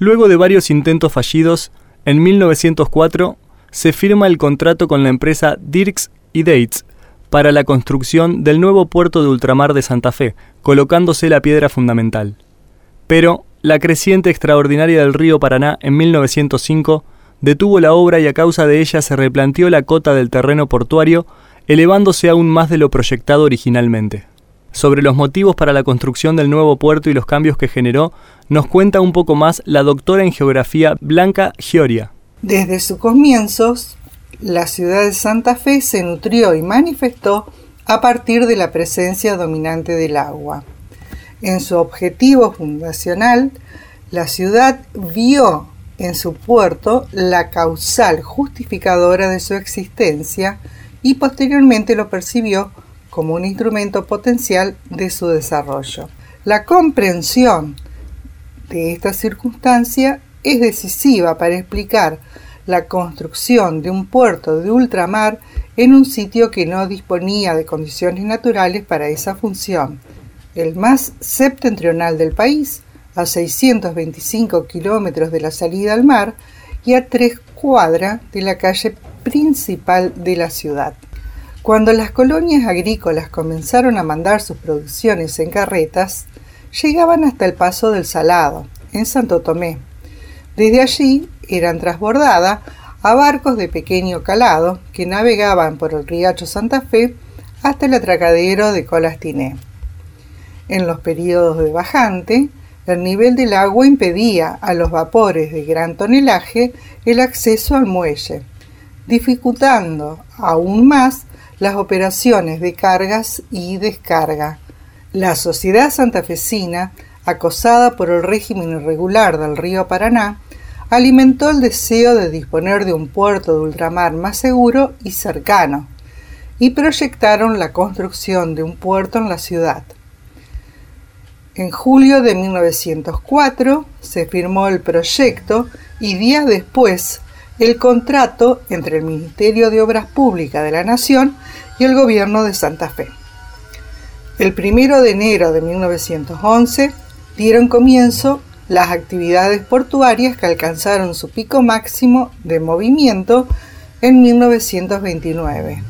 Luego de varios intentos fallidos, en 1904 se firma el contrato con la empresa Dirks y Dates para la construcción del nuevo puerto de ultramar de Santa Fe, colocándose la piedra fundamental. Pero la creciente extraordinaria del río Paraná en 1905 detuvo la obra y a causa de ella se replanteó la cota del terreno portuario, elevándose aún más de lo proyectado originalmente. Sobre los motivos para la construcción del nuevo puerto y los cambios que generó, nos cuenta un poco más la doctora en geografía Blanca Gioria. Desde sus comienzos, la ciudad de Santa Fe se nutrió y manifestó a partir de la presencia dominante del agua. En su objetivo fundacional, la ciudad vio en su puerto la causal justificadora de su existencia y posteriormente lo percibió como un instrumento potencial de su desarrollo. La comprensión de esta circunstancia es decisiva para explicar la construcción de un puerto de ultramar en un sitio que no disponía de condiciones naturales para esa función, el más septentrional del país, a 625 kilómetros de la salida al mar y a tres cuadras de la calle principal de la ciudad. Cuando las colonias agrícolas comenzaron a mandar sus producciones en carretas, llegaban hasta el paso del Salado, en Santo Tomé. Desde allí eran trasbordadas a barcos de pequeño calado que navegaban por el riacho Santa Fe hasta el atracadero de Colastiné. En los periodos de bajante, el nivel del agua impedía a los vapores de gran tonelaje el acceso al muelle, dificultando aún más las operaciones de cargas y descarga. La sociedad santafesina, acosada por el régimen irregular del río Paraná, alimentó el deseo de disponer de un puerto de ultramar más seguro y cercano, y proyectaron la construcción de un puerto en la ciudad. En julio de 1904 se firmó el proyecto y días después el contrato entre el Ministerio de Obras Públicas de la Nación y el Gobierno de Santa Fe. El primero de enero de 1911 dieron comienzo las actividades portuarias que alcanzaron su pico máximo de movimiento en 1929.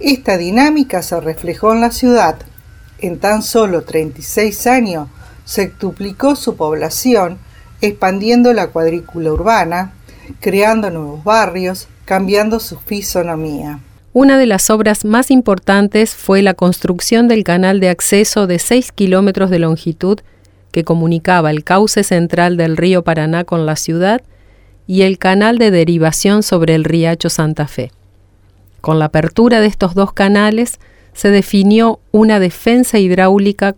Esta dinámica se reflejó en la ciudad. En tan solo 36 años se duplicó su población, expandiendo la cuadrícula urbana, creando nuevos barrios, cambiando su fisonomía. Una de las obras más importantes fue la construcción del canal de acceso de 6 kilómetros de longitud que comunicaba el cauce central del río Paraná con la ciudad y el canal de derivación sobre el riacho Santa Fe. Con la apertura de estos dos canales se definió una defensa hidráulica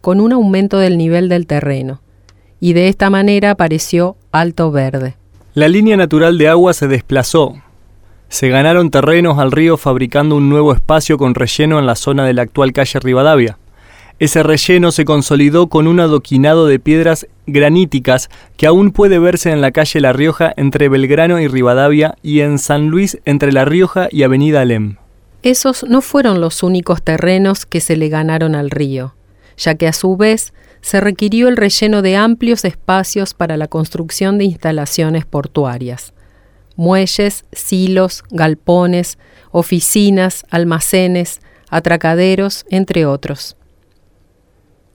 con un aumento del nivel del terreno, y de esta manera apareció Alto Verde. La línea natural de agua se desplazó. Se ganaron terrenos al río fabricando un nuevo espacio con relleno en la zona de la actual calle Rivadavia. Ese relleno se consolidó con un adoquinado de piedras graníticas que aún puede verse en la calle La Rioja entre Belgrano y Rivadavia y en San Luis entre La Rioja y Avenida Alem. Esos no fueron los únicos terrenos que se le ganaron al río, ya que a su vez se requirió el relleno de amplios espacios para la construcción de instalaciones portuarias. Muelles, silos, galpones, oficinas, almacenes, atracaderos, entre otros.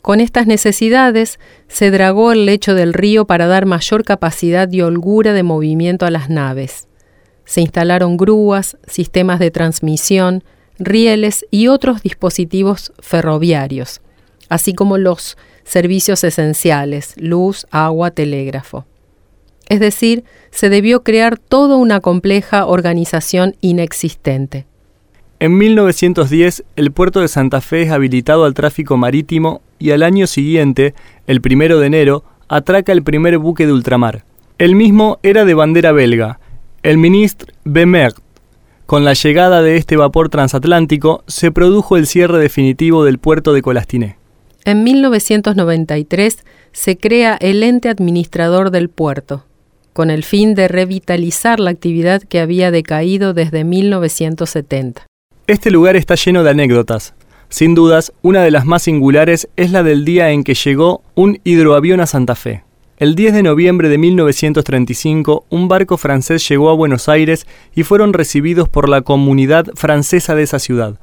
Con estas necesidades se dragó el lecho del río para dar mayor capacidad y holgura de movimiento a las naves. Se instalaron grúas, sistemas de transmisión, rieles y otros dispositivos ferroviarios, así como los servicios esenciales, luz, agua, telégrafo. Es decir, se debió crear toda una compleja organización inexistente. En 1910, el puerto de Santa Fe es habilitado al tráfico marítimo y al año siguiente, el primero de enero, atraca el primer buque de ultramar. El mismo era de bandera belga, el ministre Bemert. Con la llegada de este vapor transatlántico, se produjo el cierre definitivo del puerto de Colastiné. En 1993 se crea el ente administrador del puerto, con el fin de revitalizar la actividad que había decaído desde 1970. Este lugar está lleno de anécdotas. Sin dudas, una de las más singulares es la del día en que llegó un hidroavión a Santa Fe. El 10 de noviembre de 1935, un barco francés llegó a Buenos Aires y fueron recibidos por la comunidad francesa de esa ciudad.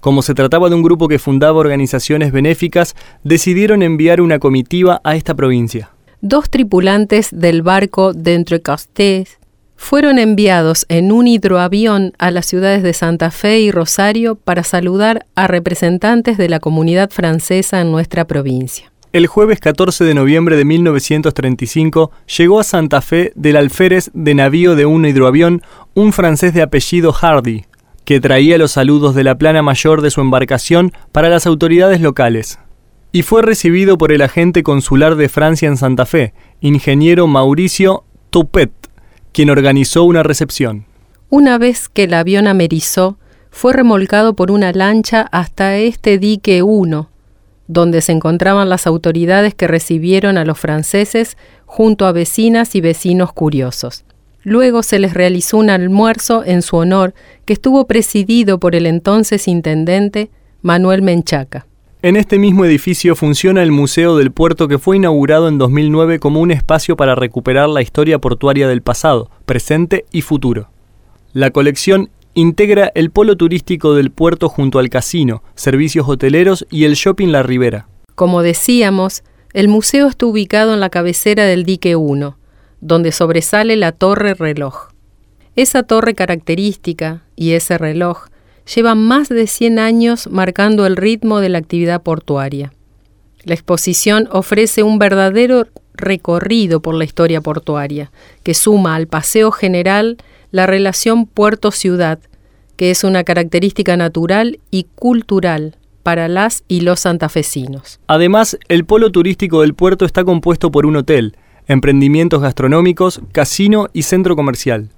Como se trataba de un grupo que fundaba organizaciones benéficas, decidieron enviar una comitiva a esta provincia. Dos tripulantes del barco d'Entrecasteaux fueron enviados en un hidroavión a las ciudades de Santa Fe y Rosario para saludar a representantes de la comunidad francesa en nuestra provincia. El jueves 14 de noviembre de 1935 llegó a Santa Fe del alférez de navío de un hidroavión un francés de apellido Hardy, que traía los saludos de la plana mayor de su embarcación para las autoridades locales. Y fue recibido por el agente consular de Francia en Santa Fe, ingeniero Mauricio Toupet, quien organizó una recepción. Una vez que el avión amerizó, fue remolcado por una lancha hasta este dique 1, donde se encontraban las autoridades que recibieron a los franceses junto a vecinas y vecinos curiosos. Luego se les realizó un almuerzo en su honor que estuvo presidido por el entonces intendente Manuel Menchaca. En este mismo edificio funciona el Museo del Puerto que fue inaugurado en 2009 como un espacio para recuperar la historia portuaria del pasado, presente y futuro. La colección integra el polo turístico del puerto junto al casino, servicios hoteleros y el shopping La Ribera. Como decíamos, el museo está ubicado en la cabecera del dique 1, donde sobresale la torre reloj. Esa torre característica y ese reloj llevan más de 100 años marcando el ritmo de la actividad portuaria. La exposición ofrece un verdadero recorrido por la historia portuaria, que suma al paseo general la relación puerto-ciudad, que es una característica natural y cultural para las y los santafesinos. Además, el polo turístico del puerto está compuesto por un hotel, emprendimientos gastronómicos, casino y centro comercial.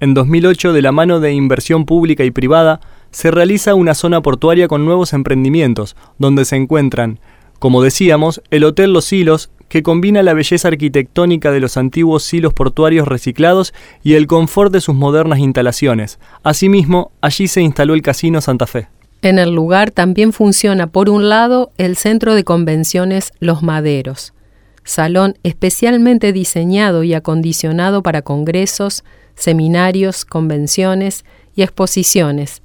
En 2008, de la mano de inversión pública y privada, se realiza una zona portuaria con nuevos emprendimientos, donde se encuentran, como decíamos, el Hotel Los Silos, que combina la belleza arquitectónica de los antiguos silos portuarios reciclados y el confort de sus modernas instalaciones. Asimismo, allí se instaló el Casino Santa Fe. En el lugar también funciona, por un lado, el Centro de Convenciones Los Maderos, salón especialmente diseñado y acondicionado para congresos, seminarios, convenciones y exposiciones,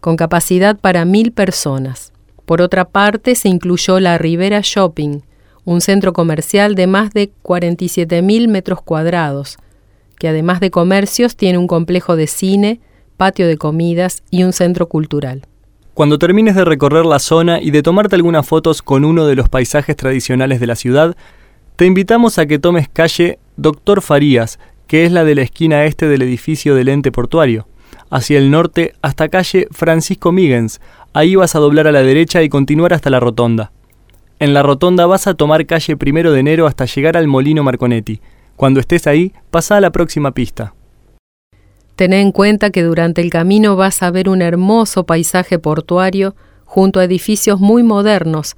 con capacidad para mil personas. Por otra parte, se incluyó la Rivera Shopping, un centro comercial de más de 47.000 metros cuadrados, que además de comercios tiene un complejo de cine, patio de comidas y un centro cultural. Cuando termines de recorrer la zona y de tomarte algunas fotos con uno de los paisajes tradicionales de la ciudad, te invitamos a que tomes calle Doctor Farías, que es la de la esquina este del edificio del ente portuario hacia el norte hasta calle Francisco Migens. Ahí vas a doblar a la derecha y continuar hasta la rotonda. En la rotonda vas a tomar calle Primero de Enero hasta llegar al Molino Marconetti. Cuando estés ahí, pasa a la próxima pista. Ten en cuenta que durante el camino vas a ver un hermoso paisaje portuario junto a edificios muy modernos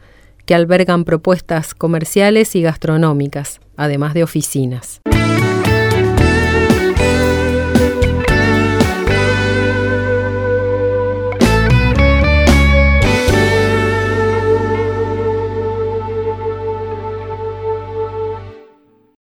que albergan propuestas comerciales y gastronómicas, además de oficinas.